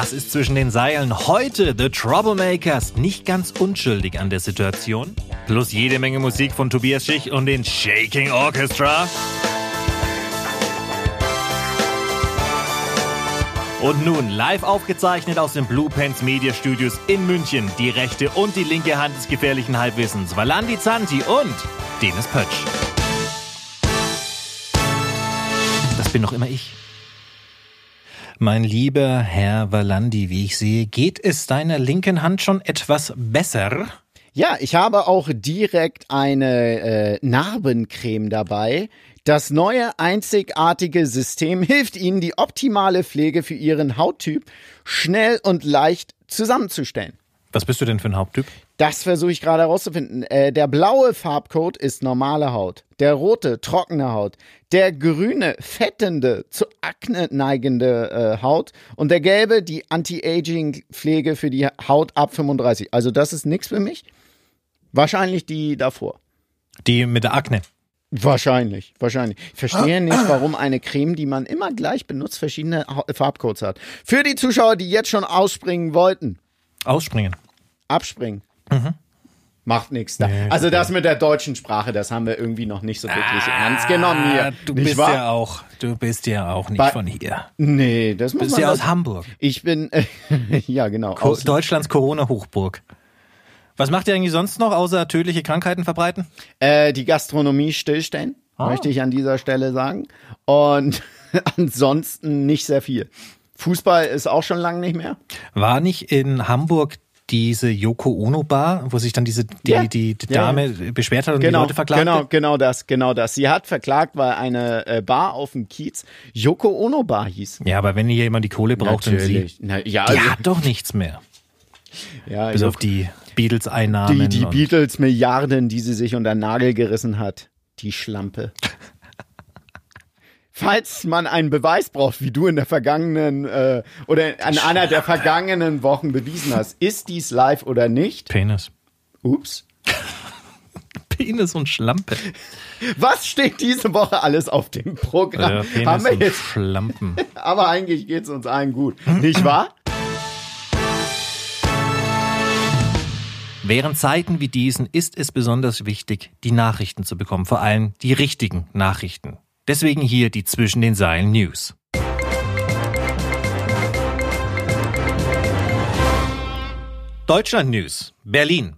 Das ist zwischen den Seilen heute The Troublemakers nicht ganz unschuldig an der Situation. Plus jede Menge Musik von Tobias Schich und den Shaking Orchestra. Und nun live aufgezeichnet aus den Blue Pants Media Studios in München die rechte und die linke Hand des gefährlichen Halbwissens Valandi Zanti und Dennis Pötsch. Das bin noch immer ich. Mein lieber Herr Valandi, wie ich sehe, geht es deiner linken Hand schon etwas besser? Ja, ich habe auch direkt eine äh, Narbencreme dabei. Das neue einzigartige System hilft Ihnen, die optimale Pflege für Ihren Hauttyp schnell und leicht zusammenzustellen. Was bist du denn für ein Hauttyp? Das versuche ich gerade herauszufinden. Äh, der blaue Farbcode ist normale Haut. Der rote trockene Haut. Der grüne fettende, zu Akne neigende äh, Haut. Und der gelbe die Anti-Aging-Pflege für die Haut ab 35. Also das ist nichts für mich. Wahrscheinlich die davor. Die mit der Akne. Wahrscheinlich, wahrscheinlich. Ich verstehe nicht, warum eine Creme, die man immer gleich benutzt, verschiedene Farbcodes hat. Für die Zuschauer, die jetzt schon ausspringen wollten. Ausspringen. Abspringen. Mhm. Macht nichts da. Nee, also das mit der deutschen Sprache, das haben wir irgendwie noch nicht so wirklich ah, ernst genommen hier. Du nicht bist wahr? ja auch, du bist ja auch nicht Bei, von hier. Nee, das muss du bist man ja aus Hamburg. Ich bin, äh, ja genau. Co Deutschlands Corona-Hochburg. Was macht ihr eigentlich sonst noch, außer tödliche Krankheiten verbreiten? Äh, die Gastronomie stillstellen, ah. möchte ich an dieser Stelle sagen. Und ansonsten nicht sehr viel. Fußball ist auch schon lange nicht mehr. War nicht in Hamburg diese Yoko Ono Bar, wo sich dann diese die, ja. die, die Dame ja. beschwert hat und genau, die Leute verklagt Genau, genau das, genau das. Sie hat verklagt, weil eine äh, Bar auf dem Kiez Yoko Ono Bar hieß. Ja, aber wenn hier jemand die Kohle braucht, Natürlich. dann sie. Na, ja, also, die hat doch nichts mehr. Ja, Bis auf die Beatles-Einnahmen. Die, die Beatles-Milliarden, die sie sich unter den Nagel gerissen hat. Die Schlampe. Falls man einen Beweis braucht, wie du in der vergangenen äh, oder an einer der vergangenen Wochen bewiesen hast, ist dies live oder nicht? Penis. Ups. Penis und Schlampe. Was steht diese Woche alles auf dem Programm? Ja, Penis Haben wir jetzt Schlampen. Aber eigentlich geht es uns allen gut, nicht wahr? Während Zeiten wie diesen ist es besonders wichtig, die Nachrichten zu bekommen, vor allem die richtigen Nachrichten. Deswegen hier die Zwischen den Seilen News. Deutschland News. Berlin.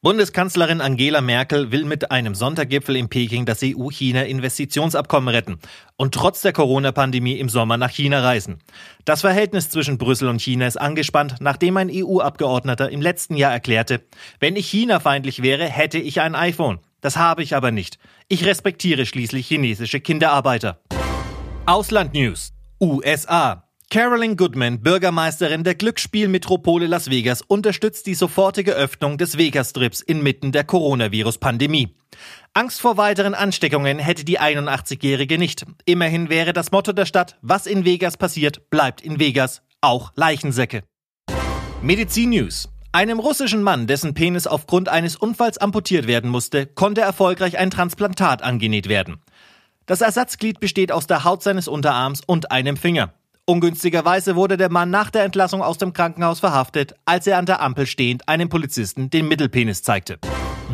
Bundeskanzlerin Angela Merkel will mit einem Sondergipfel in Peking das EU-China-Investitionsabkommen retten und trotz der Corona-Pandemie im Sommer nach China reisen. Das Verhältnis zwischen Brüssel und China ist angespannt, nachdem ein EU-Abgeordneter im letzten Jahr erklärte, wenn ich China-feindlich wäre, hätte ich ein iPhone. Das habe ich aber nicht. Ich respektiere schließlich chinesische Kinderarbeiter. Ausland News. USA. Carolyn Goodman, Bürgermeisterin der Glücksspielmetropole Las Vegas, unterstützt die sofortige Öffnung des Vegas-Strips inmitten der Coronavirus-Pandemie. Angst vor weiteren Ansteckungen hätte die 81-Jährige nicht. Immerhin wäre das Motto der Stadt, was in Vegas passiert, bleibt in Vegas, auch Leichensäcke. Medizin News. Einem russischen Mann, dessen Penis aufgrund eines Unfalls amputiert werden musste, konnte erfolgreich ein Transplantat angenäht werden. Das Ersatzglied besteht aus der Haut seines Unterarms und einem Finger. Ungünstigerweise wurde der Mann nach der Entlassung aus dem Krankenhaus verhaftet, als er an der Ampel stehend einem Polizisten den Mittelpenis zeigte.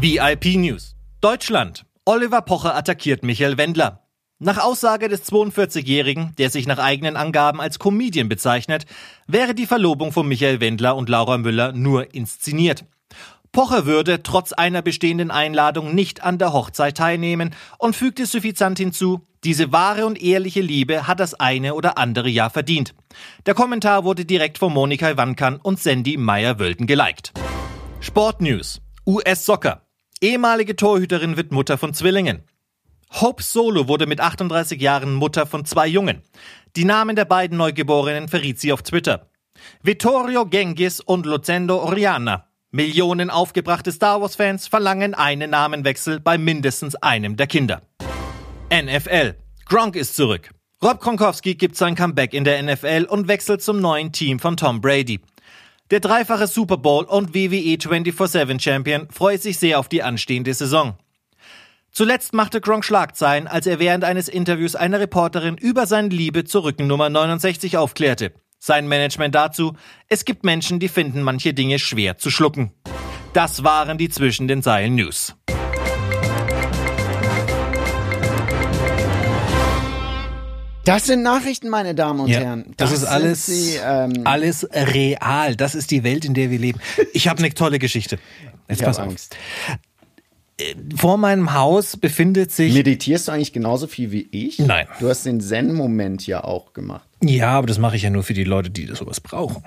VIP News. Deutschland. Oliver Pocher attackiert Michael Wendler. Nach Aussage des 42-Jährigen, der sich nach eigenen Angaben als Comedian bezeichnet, wäre die Verlobung von Michael Wendler und Laura Müller nur inszeniert. Pocher würde trotz einer bestehenden Einladung nicht an der Hochzeit teilnehmen und fügte suffisant hinzu, diese wahre und ehrliche Liebe hat das eine oder andere Jahr verdient. Der Kommentar wurde direkt von Monika Wankan und Sandy Meyer-Wölden geliked. Sport News. US Soccer. Ehemalige Torhüterin wird Mutter von Zwillingen. Hope Solo wurde mit 38 Jahren Mutter von zwei Jungen. Die Namen der beiden Neugeborenen verriet sie auf Twitter. Vittorio Gengis und Lucendo Oriana Millionen aufgebrachte Star Wars-Fans verlangen einen Namenwechsel bei mindestens einem der Kinder. NFL. Gronk ist zurück. Rob Gronkowski gibt sein Comeback in der NFL und wechselt zum neuen Team von Tom Brady. Der dreifache Super Bowl und WWE 24-7 Champion freut sich sehr auf die anstehende Saison. Zuletzt machte Gronk Schlagzeilen, als er während eines Interviews einer Reporterin über seine Liebe zur Rückennummer 69 aufklärte. Sein Management dazu, es gibt Menschen, die finden manche Dinge schwer zu schlucken. Das waren die zwischen den Seilen News. Das sind Nachrichten, meine Damen und Ja, Herren. das, ist sind alles, Sie, ähm, alles real. Das ist die Welt, in der wir leben. Ich habe eine tolle Geschichte. Jetzt ich pass auf. Angst. Vor meinem Haus befindet sich. Meditierst du eigentlich genauso viel wie ich? Nein. Du hast den Zen-Moment ja auch gemacht. Ja, aber das mache ich ja nur für die Leute, die sowas brauchen.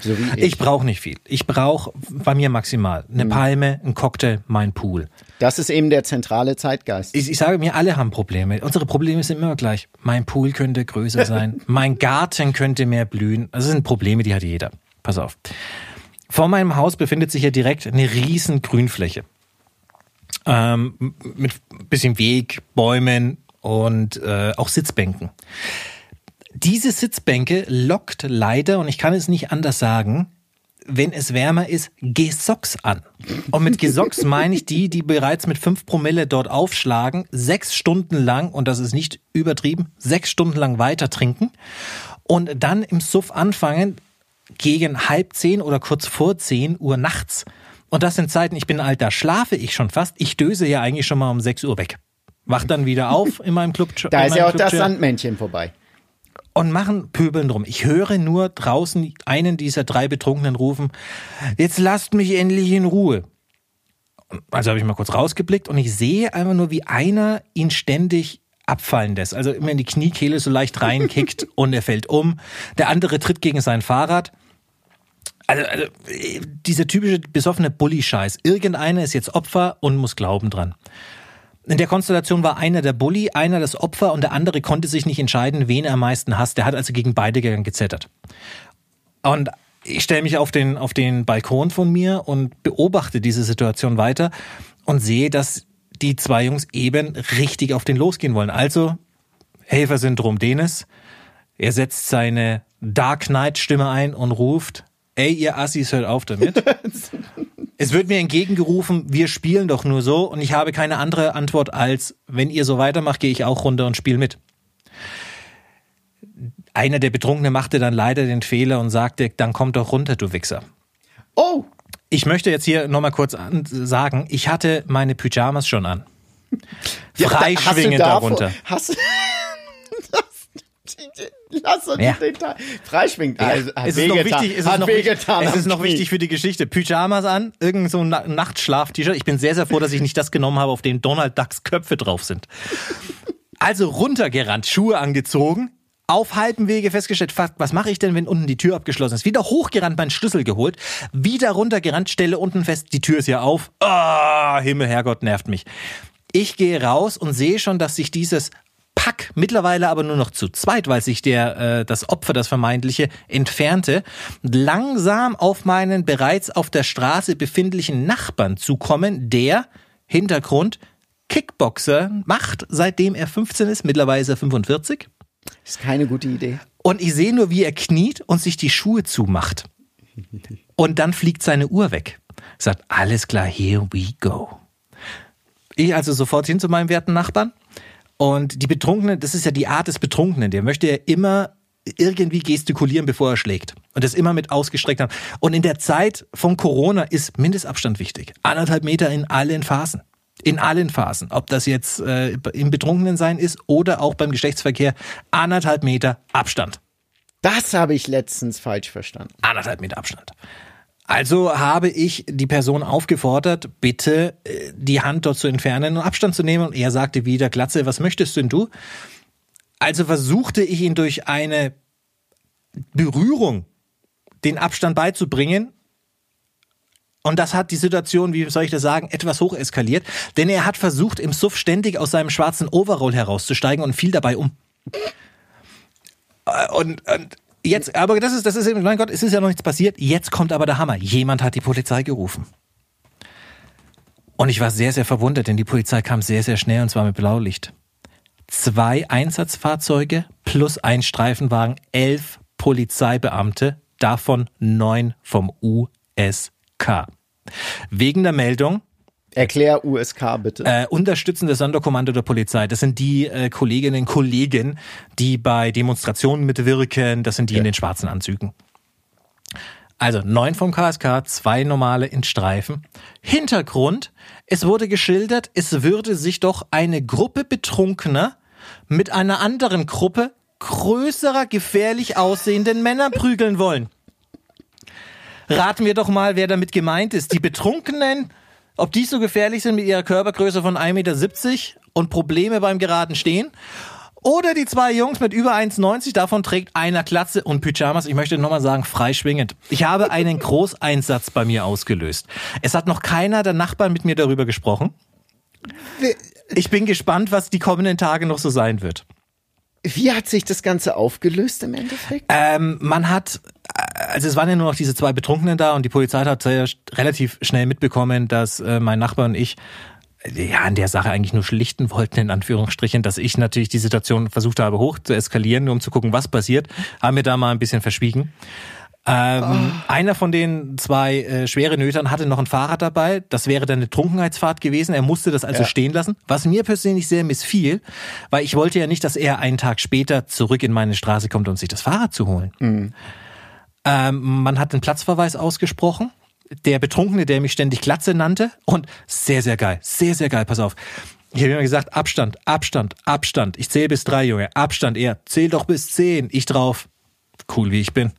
So ich. Ich brauche nicht viel. Ich brauche bei mir maximal Mhm. eine Palme, ein Cocktail, mein Pool. Das ist eben der zentrale Zeitgeist. Ich, ich sage mir, alle haben Probleme. Unsere Probleme sind immer gleich. Mein Pool könnte größer sein. mein Garten könnte mehr blühen. Das sind Probleme, die hat jeder. Pass auf. Vor meinem Haus befindet sich ja direkt eine riesen Grünfläche. Ähm, mit ein bisschen Weg, Bäumen und äh, auch Sitzbänken. Diese Sitzbänke lockt leider, und ich kann es nicht anders sagen, wenn es wärmer ist, Gesocks an. Und mit Gesocks meine ich die, die bereits mit fünf Promille dort aufschlagen, sechs Stunden lang, und das ist nicht übertrieben, sechs Stunden lang weiter trinken und dann im Suff anfangen, gegen halb zehn oder kurz vor zehn Uhr nachts. Und das sind Zeiten, ich bin alt, da schlafe ich schon fast. Ich döse ja eigentlich schon mal um sechs Uhr weg. Wach dann wieder auf in meinem Club. Da ist ja auch das Sandmännchen vorbei. und machen Pöbeln drum. Ich höre nur draußen einen dieser drei Betrunkenen rufen, jetzt lasst mich endlich in Ruhe. Also habe ich mal kurz rausgeblickt und ich sehe einfach nur, wie einer ihn ständig abfallen lässt. Also immer in die Kniekehle so leicht reinkickt und er fällt um. Der andere tritt gegen sein Fahrrad. Also, also dieser typische besoffene Bully-Scheiß. Irgendeiner ist jetzt Opfer und muss glauben dran. In der Konstellation war einer der Bully, einer das Opfer und der andere konnte sich nicht entscheiden, wen er am meisten hasst. Der hat also gegen beide gezettert. Und ich stelle mich auf den, auf den Balkon von mir und beobachte diese Situation weiter und sehe, dass die zwei Jungs eben richtig auf den losgehen wollen. Also Helfersyndrom Dennis. Er setzt seine Dark Knight Stimme ein und ruft, ey, ihr Assis, hört auf damit. Es wird mir entgegengerufen, wir spielen doch nur so und ich habe keine andere Antwort als, wenn ihr so weitermacht, gehe ich auch runter und spiele mit. Einer der Betrunkenen machte dann leider den Fehler und sagte, dann komm doch runter, du Wichser. Oh, Ich möchte jetzt hier nochmal kurz sagen, ich hatte meine Pyjamas schon an. Ja, da- du davor- darunter. Hast du. Lass uns Ja. den Teil. Freischwingend. Also, hat es ist noch wichtig, es ist noch, wichtig, es ist noch wichtig für die Geschichte. Pyjamas an, irgend so ein Na- Nachtschlaf-T-Shirt. Ich bin sehr, sehr froh, dass ich nicht das genommen habe, auf dem Donald Ducks Köpfe drauf sind. Also runtergerannt, Schuhe angezogen, auf halbem Wege festgestellt, was mache ich denn, wenn unten die Tür abgeschlossen ist? Wieder hochgerannt, meinen Schlüssel geholt, wieder runtergerannt, stelle unten fest, die Tür ist ja auf. Ah, Himmel, Herrgott, nervt mich. Ich gehe raus und sehe schon, dass sich dieses Pack, mittlerweile aber nur noch zu zweit, weil sich der äh, das Opfer, das vermeintliche, entfernte, langsam auf meinen bereits auf der Straße befindlichen Nachbarn zukommen, der Hintergrund Kickboxer macht, seitdem er 15 ist, mittlerweile ist er 45. Ist keine gute Idee. Und ich sehe nur, wie er kniet und sich die Schuhe zumacht. Und dann fliegt seine Uhr weg. Sagt, alles klar, here we go. Ich also sofort hin zu meinem werten Nachbarn. Und die Betrunkenen, das ist ja die Art des Betrunkenen, der möchte ja immer irgendwie gestikulieren, bevor er schlägt. Und das immer mit ausgestreckter Hand. Und in der Zeit von Corona ist Mindestabstand wichtig. Anderthalb Meter in allen Phasen. In allen Phasen. Ob das jetzt äh, im Betrunkenensein ist oder auch beim Geschlechtsverkehr. Anderthalb Meter Abstand. Das habe ich letztens falsch verstanden. Anderthalb Meter Abstand. Also habe ich die Person aufgefordert, bitte äh, die Hand dort zu entfernen und Abstand zu nehmen. Und er sagte wieder, Glatze, was möchtest denn du? Also versuchte ich ihn durch eine Berührung den Abstand beizubringen. Und das hat die Situation, wie soll ich das sagen, etwas hoch eskaliert. Denn er hat versucht, im Suff ständig aus seinem schwarzen Overall herauszusteigen und fiel dabei um. Äh, Und, und jetzt, aber das ist, das ist, mein Gott, es ist ja noch nichts passiert. Jetzt kommt aber der Hammer. Jemand hat die Polizei gerufen. Und ich war sehr, sehr verwundert, denn die Polizei kam sehr, sehr schnell und zwar mit Blaulicht. Zwei Einsatzfahrzeuge plus ein Streifenwagen, elf Polizeibeamte, davon neun vom USK. Wegen der Meldung, Erklär USK bitte. Äh, unterstützende Sonderkommando der Polizei. Das sind die äh, Kolleginnen und Kollegen, die bei Demonstrationen mitwirken. Das sind die ja. in den schwarzen Anzügen. Also neun vom KSK, zwei normale in Streifen. Hintergrund, es wurde geschildert, es würde sich doch eine Gruppe Betrunkener mit einer anderen Gruppe größerer, gefährlich aussehenden Männer prügeln wollen. Raten wir doch mal, wer damit gemeint ist. Die Betrunkenen, ob die so gefährlich sind mit ihrer Körpergröße von 1,70 Meter und Probleme beim geraden Stehen oder die zwei Jungs mit über 1,90, davon trägt einer Klatze und Pyjamas. Ich möchte nochmal sagen, freischwingend. Ich habe einen Großeinsatz bei mir ausgelöst. Es hat noch keiner der Nachbarn mit mir darüber gesprochen. Ich bin gespannt, was die kommenden Tage noch so sein wird. Wie hat sich das Ganze aufgelöst im Endeffekt? Ähm, man hat, also es waren ja nur noch diese zwei Betrunkenen da und die Polizei hat sehr, relativ schnell mitbekommen, dass äh, mein Nachbar und ich ja, an der Sache eigentlich nur schlichten wollten, in Anführungsstrichen, dass ich natürlich die Situation versucht habe, hoch zu eskalieren, nur um zu gucken, was passiert, haben wir da mal ein bisschen verschwiegen. Ähm, oh. Einer von den zwei äh, schweren Nötern hatte noch ein Fahrrad dabei. Das wäre dann eine Trunkenheitsfahrt gewesen. Er musste das also ja. stehen lassen, was mir persönlich sehr missfiel, weil ich wollte ja nicht, dass er einen Tag später zurück in meine Straße kommt, um sich das Fahrrad zu holen. Mhm. Ähm, man hat einen Platzverweis ausgesprochen der Betrunkene, der mich ständig Glatze nannte. Und sehr, sehr geil. Sehr, sehr geil. Pass auf. Ich habe immer gesagt, Abstand, Abstand, Abstand. Ich zähle bis drei, Junge. Abstand, er. Zähl doch bis zehn. Ich drauf. Cool, wie ich bin.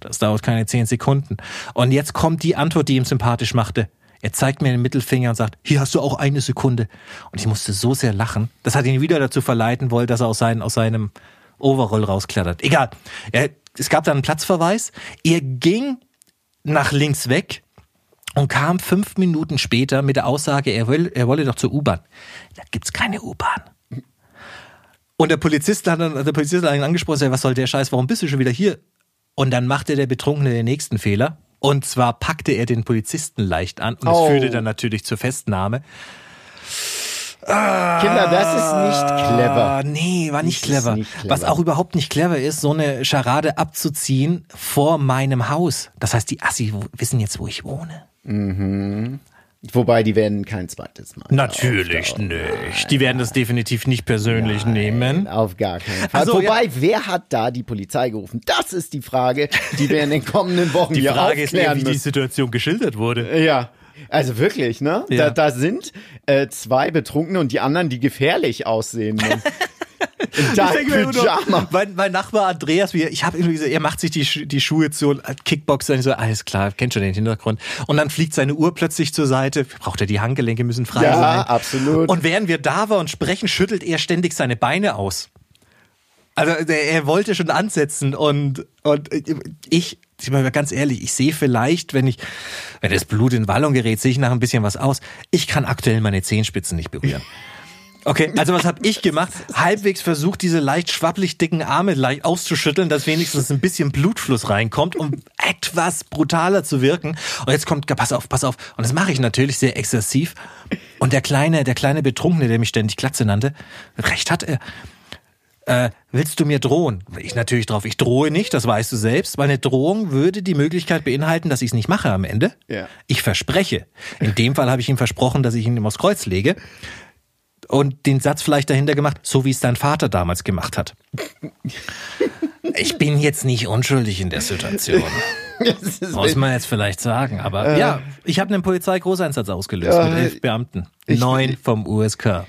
Das dauert keine zehn Sekunden. Und jetzt kommt die Antwort, die ihm sympathisch machte. Er zeigt mir den Mittelfinger und sagt, hier hast du auch eine Sekunde. Und ich musste so sehr lachen. Das hat ihn wieder dazu verleiten wollen, dass er aus, seinen, aus seinem Overall rausklettert. Egal. Er, es gab dann einen Platzverweis. Er ging nach links weg und kam fünf Minuten später mit der Aussage, er, will, er wolle doch zur U-Bahn. Da gibt's keine U-Bahn. Und der Polizist hat dann, der Polizist hat ihn angesprochen, was soll der Scheiß, warum bist du schon wieder hier? Und dann machte der Betrunkene den nächsten Fehler. Und zwar packte er den Polizisten leicht an und oh. das führte dann natürlich zur Festnahme. Kinder, das ist nicht clever. Nee, war nicht clever. nicht clever. Was auch überhaupt nicht clever ist, so eine Scharade abzuziehen vor meinem Haus. Das heißt, die Assi wissen jetzt, wo ich wohne. Mhm. Wobei, die werden kein zweites Mal. Natürlich nicht. Die werden das definitiv nicht persönlich Nein, nehmen. Auf gar keinen Fall. Also, Wobei, ja. wer hat da die Polizei gerufen? Das ist die Frage, die wir in den kommenden Wochen die hier Frage ist eher, wie die Situation geschildert wurde. Ja. Also wirklich, ne? Ja. Da, da sind äh, zwei Betrunkene und die anderen, die gefährlich aussehen. Ne? Pyjama. Mein, mein, Nachbar Andreas, wie, ich habe irgendwie gesagt, er macht sich die, die Schuhe zu äh, Kickboxer. Und ich so, alles klar, kennt schon den Hintergrund. Und dann fliegt seine Uhr plötzlich zur Seite. Braucht er die Handgelenke, müssen frei ja, sein. Ja, absolut. Und während wir da waren und sprechen, schüttelt er ständig seine Beine aus. Also er wollte schon ansetzen und, und ich, ich bin ganz ehrlich, ich sehe vielleicht, wenn ich, wenn das Blut in Wallung gerät, sehe ich nach ein bisschen was aus. Ich kann aktuell meine Zehenspitzen nicht berühren. Okay, also was habe ich gemacht? Halbwegs versucht, diese leicht schwappelig dicken Arme leicht auszuschütteln, dass wenigstens ein bisschen Blutfluss reinkommt, um etwas brutaler zu wirken. Und jetzt kommt, pass auf, pass auf. Und das mache ich natürlich sehr exzessiv. Und der kleine, der kleine Betrunkene, der mich ständig Glatze nannte, recht hat er. Äh, willst du mir drohen? Ich natürlich drauf, ich drohe nicht, das weißt du selbst. Meine Drohung würde die Möglichkeit beinhalten, dass ich es nicht mache am Ende. Ja. Ich verspreche. In dem Fall habe ich ihm versprochen, dass ich ihn ihm aufs Kreuz lege und den Satz vielleicht dahinter gemacht, so wie es dein Vater damals gemacht hat. Ich bin jetzt nicht unschuldig in der Situation. Muss man jetzt vielleicht sagen. Aber äh, ja, ich habe einen Polizeigroßeinsatz ausgelöst äh, mit elf Beamten. Neun vom USK.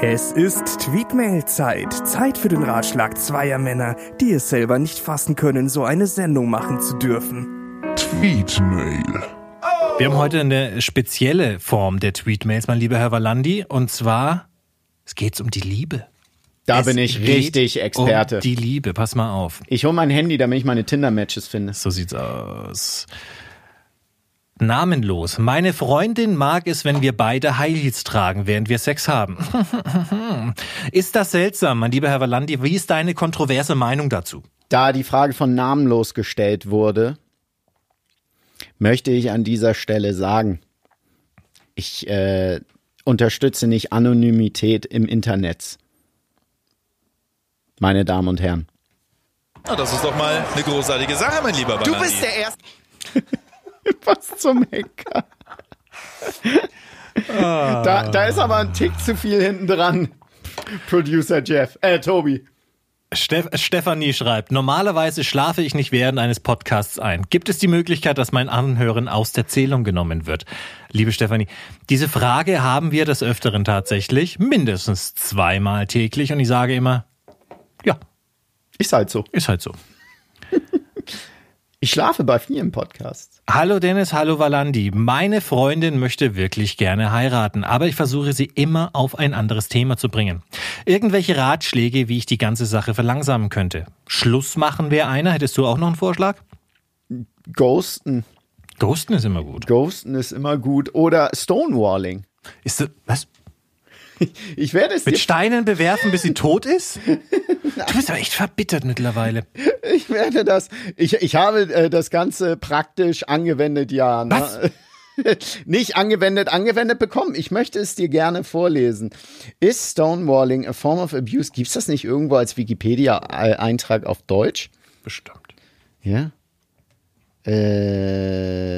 Es ist Tweetmail-Zeit. Zeit für den Ratschlag zweier Männer, die es selber nicht fassen können, so eine Sendung machen zu dürfen. Tweetmail. Wir haben heute eine spezielle Form der Tweetmails, mein lieber Herr Valandi, und zwar es geht um die Liebe. Da es bin ich richtig Experte. Um die Liebe, pass mal auf. Ich hole mein Handy, damit ich meine Tinder-Matches finde. So sieht's aus. Namenlos. Meine Freundin mag es, wenn wir beide High Heels tragen, während wir Sex haben. ist das seltsam, mein lieber Herr Valandi? Wie ist deine kontroverse Meinung dazu? Da die Frage von namenlos gestellt wurde, möchte ich an dieser Stelle sagen, ich äh, unterstütze nicht Anonymität im Internet. Meine Damen und Herren. Na, das ist doch mal eine großartige Sache, mein lieber Banani. Du bist der Erste. Was zum Henker? Da, da ist aber ein Tick zu viel hinten dran. Producer Jeff, äh, Tobi. Stefanie schreibt, normalerweise schlafe ich nicht während eines Podcasts ein. Gibt es die Möglichkeit, dass mein Anhören aus der Zählung genommen wird? Liebe Stefanie, diese Frage haben wir des Öfteren tatsächlich, mindestens zweimal täglich und ich sage immer, ja, Ist halt so. ist halt so. Ich schlafe bei vielen Podcasts. Hallo Dennis, hallo Valandi. Meine Freundin möchte wirklich gerne heiraten, aber ich versuche sie immer auf ein anderes Thema zu bringen. Irgendwelche Ratschläge, wie ich die ganze Sache verlangsamen könnte. Schluss machen wäre einer. Hättest du auch noch einen Vorschlag? Ghosten. Ghosten ist immer gut. Ghosten ist immer gut. Oder Stonewalling. Ist das, was? Ich werde es dir, Mit Steinen bewerfen, bis sie tot ist? Du bist aber echt verbittert mittlerweile. ich werde das, ich, ich habe äh, das Ganze praktisch angewendet, ja. Ne? Was? Nicht angewendet, angewendet bekommen. Ich möchte es dir gerne vorlesen. Ist Stonewalling a form of abuse? Gibt's das nicht irgendwo als Wikipedia-Eintrag auf Deutsch? Bestimmt. Ja. Äh,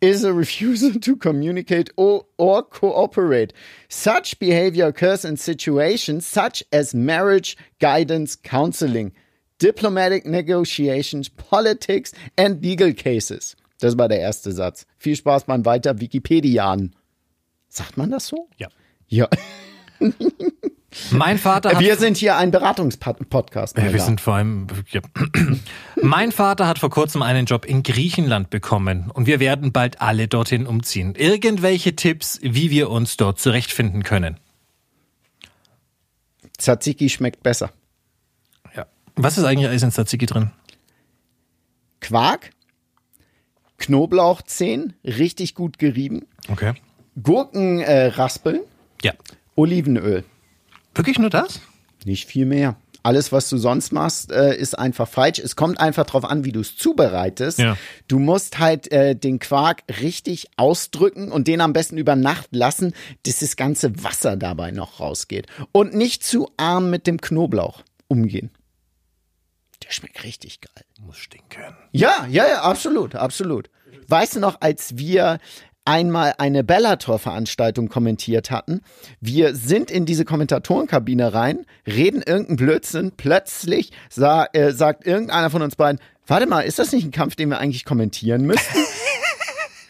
is a refusal to communicate or, or cooperate. Such behavior occurs in situations such as marriage guidance counseling, diplomatic negotiations, politics and legal cases. Das war der erste Satz. Viel Spaß beim weiter Wikipedian. Sagt man das so? Ja. Ja. Mein Vater hat Wir sind hier ein Beratungspodcast. Ja, wir sind vor allem. Ja. mein Vater hat vor kurzem einen Job in Griechenland bekommen und wir werden bald alle dorthin umziehen. Irgendwelche Tipps, wie wir uns dort zurechtfinden können? Tzatziki schmeckt besser. Ja. Was ist eigentlich alles in Tzatziki drin? Quark, Knoblauchzehen, richtig gut gerieben, Okay. Gurken äh, raspeln, Ja. Olivenöl. Wirklich nur das? Nicht viel mehr. Alles, was du sonst machst, äh, ist einfach falsch. Es kommt einfach drauf an, wie du es zubereitest. Ja. Du musst halt äh, den Quark richtig ausdrücken und den am besten über Nacht lassen, dass das ganze Wasser dabei noch rausgeht. Und nicht zu arm mit dem Knoblauch umgehen. Der schmeckt richtig geil. Muss stinken. Ja, ja, ja, absolut, absolut. Weißt du noch, als wir einmal eine Bellator-Veranstaltung kommentiert hatten, wir sind in diese Kommentatorenkabine rein, reden irgendeinen Blödsinn, plötzlich sa äh, sagt irgendeiner von uns beiden, warte mal, ist das nicht ein Kampf, den wir eigentlich kommentieren müssten?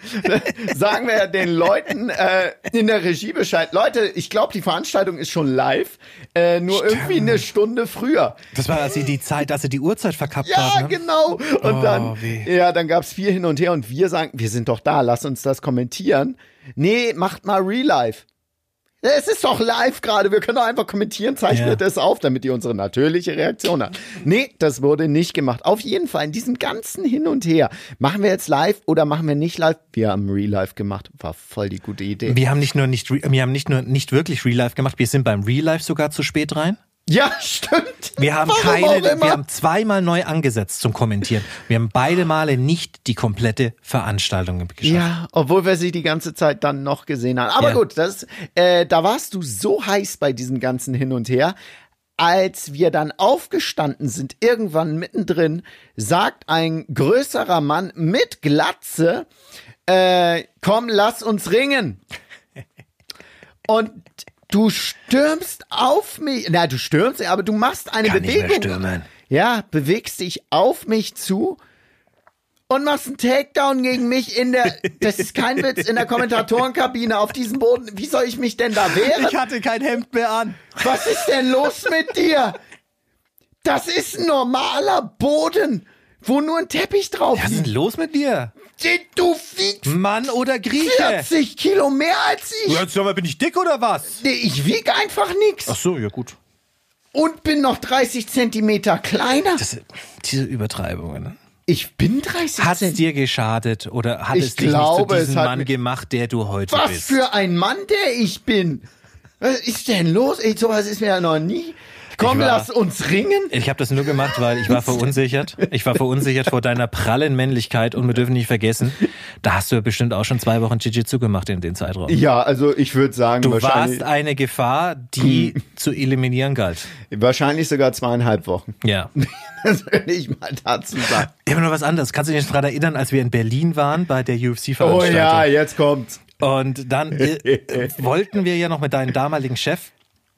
Sagen wir den Leuten äh, in der Regie Bescheid. Leute, ich glaube, die Veranstaltung ist schon live, äh, nur irgendwie eine Stunde früher. Das war, als sie die Zeit, als sie die Uhrzeit verkappt Ja, haben. Ne? genau. Und Oh, dann, weh. ja, dann gab's viel hin und her und wir sagen, wir sind doch da, lass uns das kommentieren. Nee, macht mal Real Life. Es ist doch live gerade, wir können doch einfach kommentieren, zeichnet Ja. es auf, damit ihr unsere natürliche Reaktion habt. Nee, das wurde nicht gemacht. Auf jeden Fall, in diesem ganzen Hin und Her, machen wir jetzt live oder machen wir nicht live? Wir haben Real Life gemacht, war voll die gute Idee. Wir haben nicht nur nicht, wir haben nicht nur nicht wirklich Real Life gemacht, wir sind beim Real Life sogar zu spät rein. Ja, stimmt. Wir haben Warum keine, wir haben zweimal neu angesetzt zum Kommentieren. Wir haben beide Male nicht die komplette Veranstaltung geschafft. Ja, obwohl wir sie die ganze Zeit dann noch gesehen haben. Aber Ja. gut, das, äh, da warst du so heiß bei diesem ganzen Hin und Her. Als wir dann aufgestanden sind, irgendwann mittendrin, sagt ein größerer Mann mit Glatze, äh, komm, lass uns ringen. Und du stürmst auf mich, na, du stürmst, aber du machst eine Kann nicht mehr Bewegung. stürmen. Ja, bewegst dich auf mich zu und machst einen Takedown gegen mich in der, das ist kein Witz, in der Kommentatorenkabine auf diesem Boden. Wie soll ich mich denn da wehren? hatte kein Hemd mehr an. Was ist denn los mit dir? Das ist ein normaler Boden, wo nur ein Teppich drauf Was ist denn los mit dir? Du wiegst Mann oder Grieche? 40 Kilo mehr als ich. Jetzt sag mal, bin ich dick oder was? Nee, Ich wiege einfach nichts Ach so, ja gut. und bin noch 30 Zentimeter kleiner. Das, diese Übertreibungen. Ich bin 30 Hat es dir geschadet oder hat Ich es dich glaube, nicht zu diesem Mann gemacht, der du heute Was bist? für ein Mann, der ich bin. Was ist denn los? Ey, sowas ist mir ja noch nie. Komm, war- lass uns ringen. Ich habe das nur gemacht, weil ich war verunsichert. Ich war verunsichert vor deiner prallen Männlichkeit und wir dürfen nicht vergessen, da hast du ja bestimmt auch schon zwei Wochen Jiu-Jitsu gemacht in den Zeitraum. Ja, also ich würde sagen, Du warst eine Gefahr, die zu eliminieren galt. wahrscheinlich sogar zweieinhalb Wochen. Ja. Das würde ich mal dazu sagen. Ich habe noch was anderes. Kannst du dich daran erinnern, als wir in Berlin waren bei der Oh UFC-Veranstaltung? ja, jetzt kommt's. Und dann äh, wollten wir ja noch mit deinem damaligen Chef.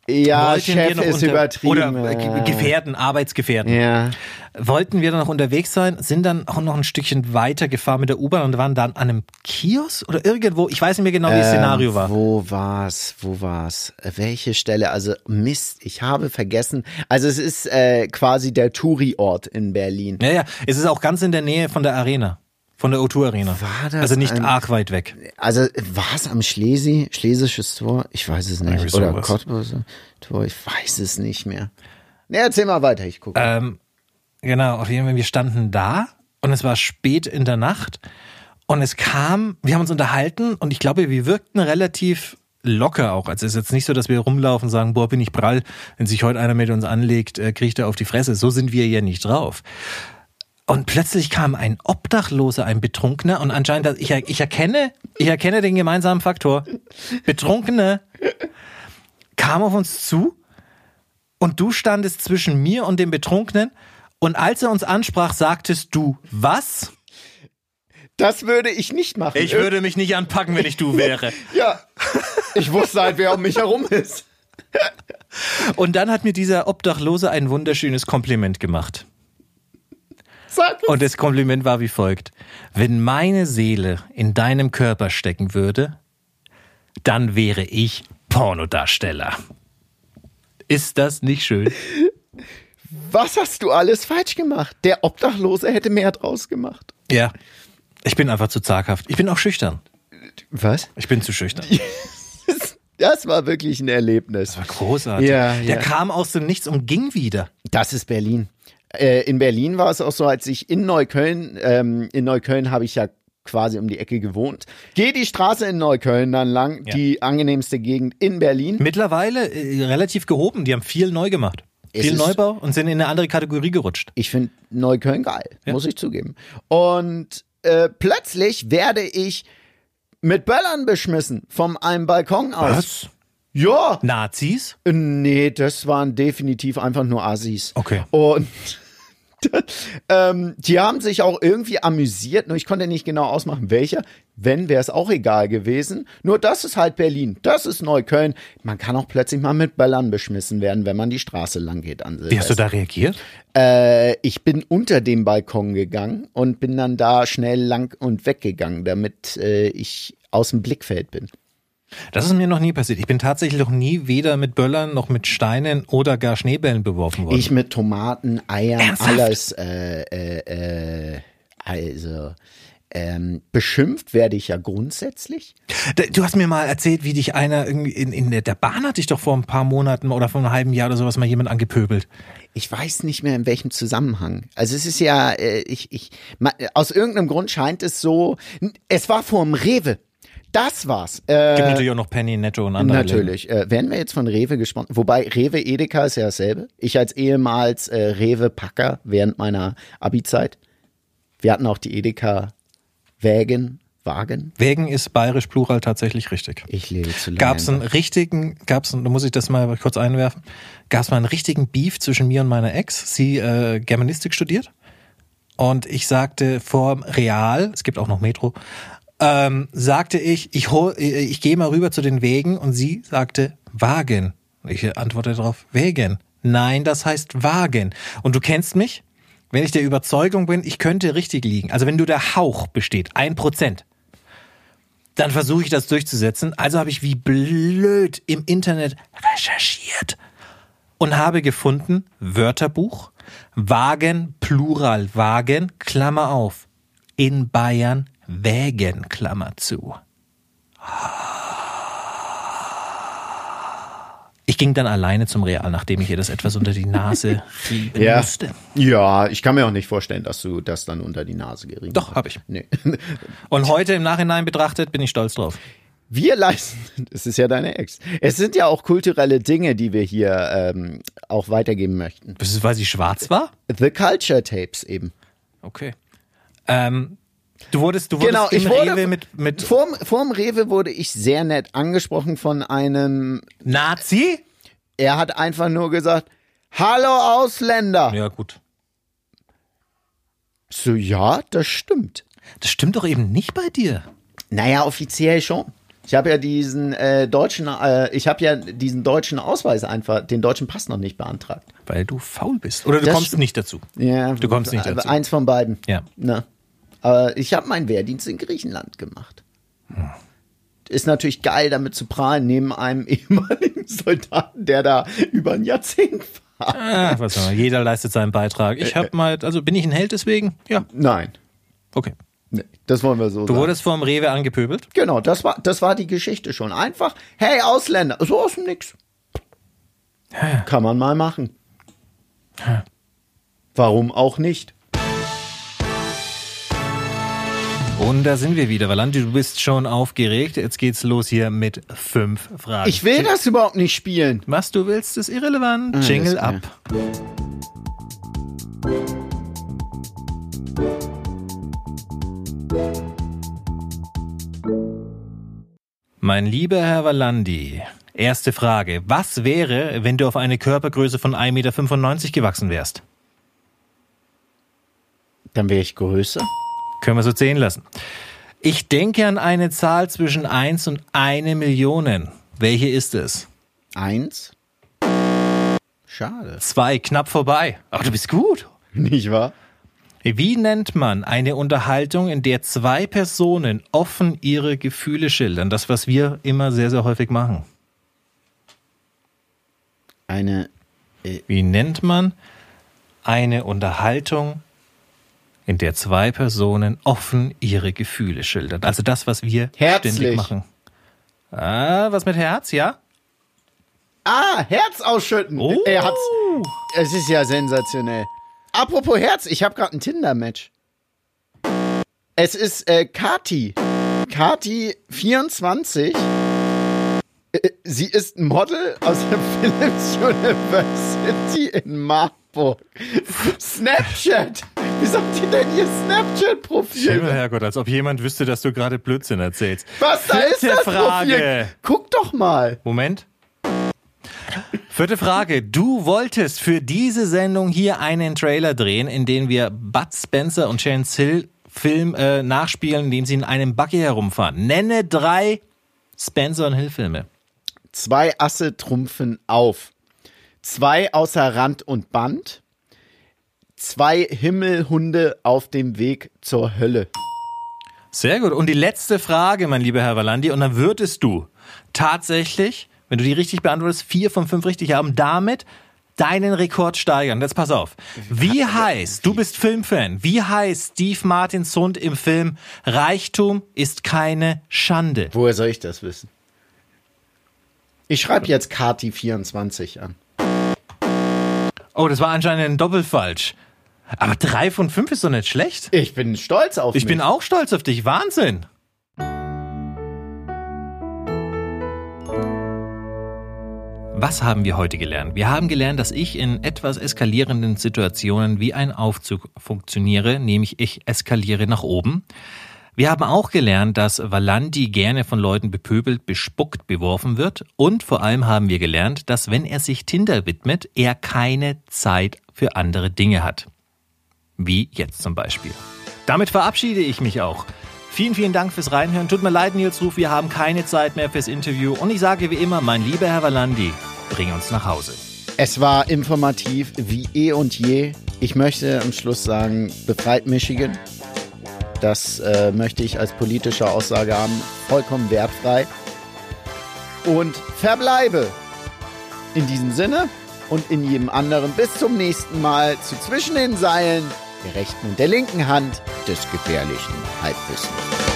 Ja, wollten wir Chef noch ist unter- übertrieben. Oder äh, ja. Gefährten, Arbeitsgefährten. Ja. Wollten wir dann noch unterwegs sein, sind dann auch noch ein Stückchen weiter gefahren mit der U-Bahn und waren dann an einem Kiosk oder irgendwo. Ich weiß nicht mehr genau, wie das Szenario Ähm, war. Wo war's? Wo war's? Äh, Welche Stelle? Also Mist, ich habe vergessen. Also es ist äh, quasi der Touri-Ort in Berlin. Ja, ja. Es ist auch ganz in der Nähe von der Arena. Von der O2 Arena. War das also nicht ein- arg weit weg. Also war es am Schlesi, Schlesisches Tor? Ich weiß es nicht. Oder sowas. Cottbuser Tor? Ich weiß es nicht mehr. Ne, erzähl mal weiter, ich gucke. Ähm, genau, auf jeden Fall, wir standen da und es war spät in der Nacht und es kam, wir haben uns unterhalten und ich glaube, wir wirkten relativ locker auch. Also es ist jetzt nicht so, dass wir rumlaufen und sagen, boah, bin ich prall, wenn sich heute einer mit uns anlegt, äh, kriegt er auf die Fresse. So sind wir ja nicht drauf. Und plötzlich kam ein Obdachloser, ein Betrunkener und anscheinend, ich, er- ich erkenne, ich erkenne den gemeinsamen Faktor. Betrunkene kam auf uns zu und du standest zwischen mir und dem Betrunkenen und als er uns ansprach, sagtest du, was? das würde ich nicht machen. Ich würde mich nicht anpacken, wenn ich du wäre. Ja. Ich wusste halt, wer um mich herum ist. Und dann hat mir dieser Obdachlose ein wunderschönes Kompliment gemacht. Und das Kompliment war wie folgt. Wenn meine Seele in deinem Körper stecken würde, dann wäre ich Pornodarsteller. Ist das nicht schön? Was hast du alles falsch gemacht? Der Obdachlose hätte mehr draus gemacht. Ja. Ich bin einfach zu zaghaft. Ich bin auch schüchtern. Was? Ich bin zu schüchtern. Das war wirklich ein Erlebnis. war großartig. Ja, Der ja. kam aus dem Nichts und ging wieder. Das ist Berlin. Äh, in Berlin war es auch so, als ich in Neukölln, ähm, in Neukölln habe ich ja quasi um die Ecke gewohnt. Geh die Straße in Neukölln dann lang, Ja. die angenehmste Gegend in Berlin. Mittlerweile äh, relativ gehoben. Die haben viel neu gemacht. Es viel Neubau und sind in eine andere Kategorie gerutscht. Ich finde Neukölln geil, muss ich zugeben. Und äh, plötzlich werde ich mit Böllern beschmissen vom einem Balkon aus. Ja, Nazis? nee, das waren definitiv einfach nur Assis. Okay. Und ähm, die haben sich auch irgendwie amüsiert, nur ich konnte nicht genau ausmachen, welcher. Wenn, wäre es auch egal gewesen. Nur das ist halt Berlin, das ist Neukölln. Man kann auch plötzlich mal mit Böllern beschmissen werden, wenn man die Straße lang geht an Wie hast du da reagiert? Äh, ich bin unter dem Balkon gegangen und bin dann da schnell lang und weggegangen, damit äh, ich aus dem Blickfeld bin. Das ist mir noch nie passiert. Ich bin tatsächlich noch nie weder mit Böllern noch mit Steinen oder gar Schneebällen beworfen worden. Ich mit Tomaten, Eiern, Ernsthaft? alles. Äh, äh, äh, also ähm, beschimpft werde ich ja grundsätzlich. Du hast mir mal erzählt, wie dich einer irgendwie in, in der, Bahn hatte ich doch vor ein paar Monaten oder vor einem halben Jahr oder sowas mal jemand angepöbelt. Ich weiß nicht mehr in welchem Zusammenhang. Also es ist ja, äh, ich, ich, aus irgendeinem Grund scheint es so. Es war vor dem Rewe. Das war's. Äh, Gibt natürlich auch noch Penny, Netto und andere. Natürlich. Äh, werden wir jetzt von Rewe gesprochen? Wobei Rewe Edeka ist ja dasselbe. Ich als ehemals äh, Rewe-Packer während meiner Abi-Zeit. Wir hatten auch die Edeka Wägen, Wagen. Wägen ist bayerisch Plural tatsächlich richtig. Ich lebe zu lange. Gab es einen richtigen, gab's, da muss ich das mal kurz einwerfen, gab es mal einen richtigen Beef zwischen mir und meiner Ex. Sie äh, Germanistik studiert und ich sagte vor Real, es gibt auch noch Metro, ähm, sagte ich, ich, hol, äh, ich gehe mal rüber zu den Wegen und sie sagte Wagen. Ich antwortete darauf, Wägen. Nein, das heißt Wagen. Und du kennst mich, wenn ich der Überzeugung bin, ich könnte richtig liegen. Also wenn du der Hauch besteht, ein Prozent, dann versuche ich das durchzusetzen. Also habe ich wie blöd im Internet recherchiert und habe gefunden, Wörterbuch, Wagen, Plural, Wagen, Klammer auf, in Bayern Wägen, Klammer zu. Ich ging dann alleine zum Real, nachdem ich ihr das etwas unter die Nase rieben ja. musste. Ja, ich kann mir auch nicht vorstellen, dass du das dann unter die Nase gerieben Doch, hast. habe ich. Nee. Und heute im Nachhinein betrachtet bin ich stolz drauf. Wir leisten, das ist ja deine Ex. Es sind ja auch kulturelle Dinge, die wir hier ähm, auch weitergeben möchten. Das ist, weil sie schwarz war? The Culture Tapes eben. Okay. Ähm, du wurdest, du wurdest Genau, im ich wurde Rewe mit, mit vorm, vorm Rewe wurde ich sehr nett angesprochen von einem. Nazi? Er hat einfach nur gesagt: Hallo Ausländer. Ja, gut. So ja, das stimmt. Das stimmt doch eben nicht bei dir. Naja, offiziell schon. Ich habe ja diesen äh, deutschen, äh, ich habe ja diesen deutschen Ausweis einfach, den deutschen Pass noch nicht beantragt. Weil du faul bist. Oder du Das kommst nicht dazu. Ja, Du kommst nicht äh, dazu. Eins von beiden. Ja. Ne? Aber ich habe meinen Wehrdienst in Griechenland gemacht. Hm. Ist natürlich geil, damit zu prahlen, neben einem ehemaligen Soldaten, der da über ein Jahrzehnt war. Ah, was soll man. Jeder leistet seinen Beitrag. Ich habe mal, also bin ich ein Held deswegen? Ja, Nein, okay. nee, das wollen wir so Du sagen. wurdest vom Rewe angepöbelt? Genau, das war, das war die Geschichte schon. Einfach, hey Ausländer, so aus dem Nix. Kann man mal machen. Warum auch nicht? Und da sind wir wieder. Valandi, du bist schon aufgeregt. Jetzt geht's los hier mit fünf Fragen. Ich will das überhaupt nicht spielen. Was du willst, ist irrelevant. Jingle Alles ab. Mein lieber Herr Valandi, erste Frage. Was wäre, wenn du auf eine Körpergröße von 1,95 Meter gewachsen wärst? Dann wäre ich größer. Können wir so zählen lassen. Ich denke an eine Zahl zwischen 1 und 1 Million. Welche ist es? Eins. Schade. Zwei, knapp vorbei. Aber du bist gut. Nicht wahr? Wie nennt man eine Unterhaltung, in der zwei Personen offen ihre Gefühle schildern? Das, was wir immer sehr, sehr häufig machen. Eine. Wie nennt man eine Unterhaltung, in der zwei Personen offen ihre Gefühle schildern? Also das, was wir Herzlich. ständig machen. Ah, was mit Herz, ja? Ah, Herz ausschütten. Oh. Er hat's. Es ist ja sensationell. Apropos Herz, ich habe gerade ein Tinder-Match. Es ist äh, Kati. Kati 24. Äh, Sie ist ein Model aus der Philips University in Marburg. Snapchat. Wie sagt ihr denn ihr Snapchat-Profil? Himmel, Herrgott, als ob jemand wüsste, dass du gerade Blödsinn erzählst. Was da ist Vierte das Frage. Profil? Guck doch mal. Moment. Vierte Frage. Du wolltest für diese Sendung hier einen Trailer drehen, in dem wir Bud Spencer und Chance Hill Film äh, nachspielen, in dem sie in einem Buggy herumfahren. Nenne drei Spencer und Hill Filme. Zwei Asse trumpfen auf. Zwei außer Rand und Band. Zwei Himmelhunde auf dem Weg zur Hölle. Sehr gut. Und die letzte Frage, mein lieber Herr Valandi, und dann würdest du tatsächlich, wenn du die richtig beantwortest, vier von fünf richtig haben, damit deinen Rekord steigern. Jetzt pass auf. Wie heißt, du bist Filmfan, wie heißt Steve Martins Hund im Film Reichtum ist keine Schande? Woher soll ich das wissen? Ich schreibe jetzt Kati24 an. Oh, das war anscheinend ein Doppelfalsch. Aber drei von fünf ist doch nicht schlecht. Ich bin stolz auf Ich mich. bin auch stolz auf dich. Wahnsinn. Was haben wir heute gelernt? Wir haben gelernt, dass ich in etwas eskalierenden Situationen wie ein Aufzug funktioniere, nämlich ich eskaliere nach oben. Wir haben auch gelernt, dass Valandi gerne von Leuten bepöbelt, bespuckt, beworfen wird. Und vor allem haben wir gelernt, dass wenn er sich Tinder widmet, er keine Zeit für andere Dinge hat. Wie jetzt zum Beispiel. Damit verabschiede ich mich auch. Vielen, vielen Dank fürs Reinhören. Tut mir leid, Nils Ruf, wir haben keine Zeit mehr fürs Interview. Und ich sage wie immer, mein lieber Herr Valandi, bring uns nach Hause. Es war informativ wie eh und je. Ich möchte am Schluss sagen, befreit Michigan. Das äh, möchte ich als politische Aussage haben. Vollkommen wertfrei. Und verbleibe in diesem Sinne und in jedem anderen bis zum nächsten Mal zu zwischen den Seilen der rechten und der linken Hand des gefährlichen Halbwissens.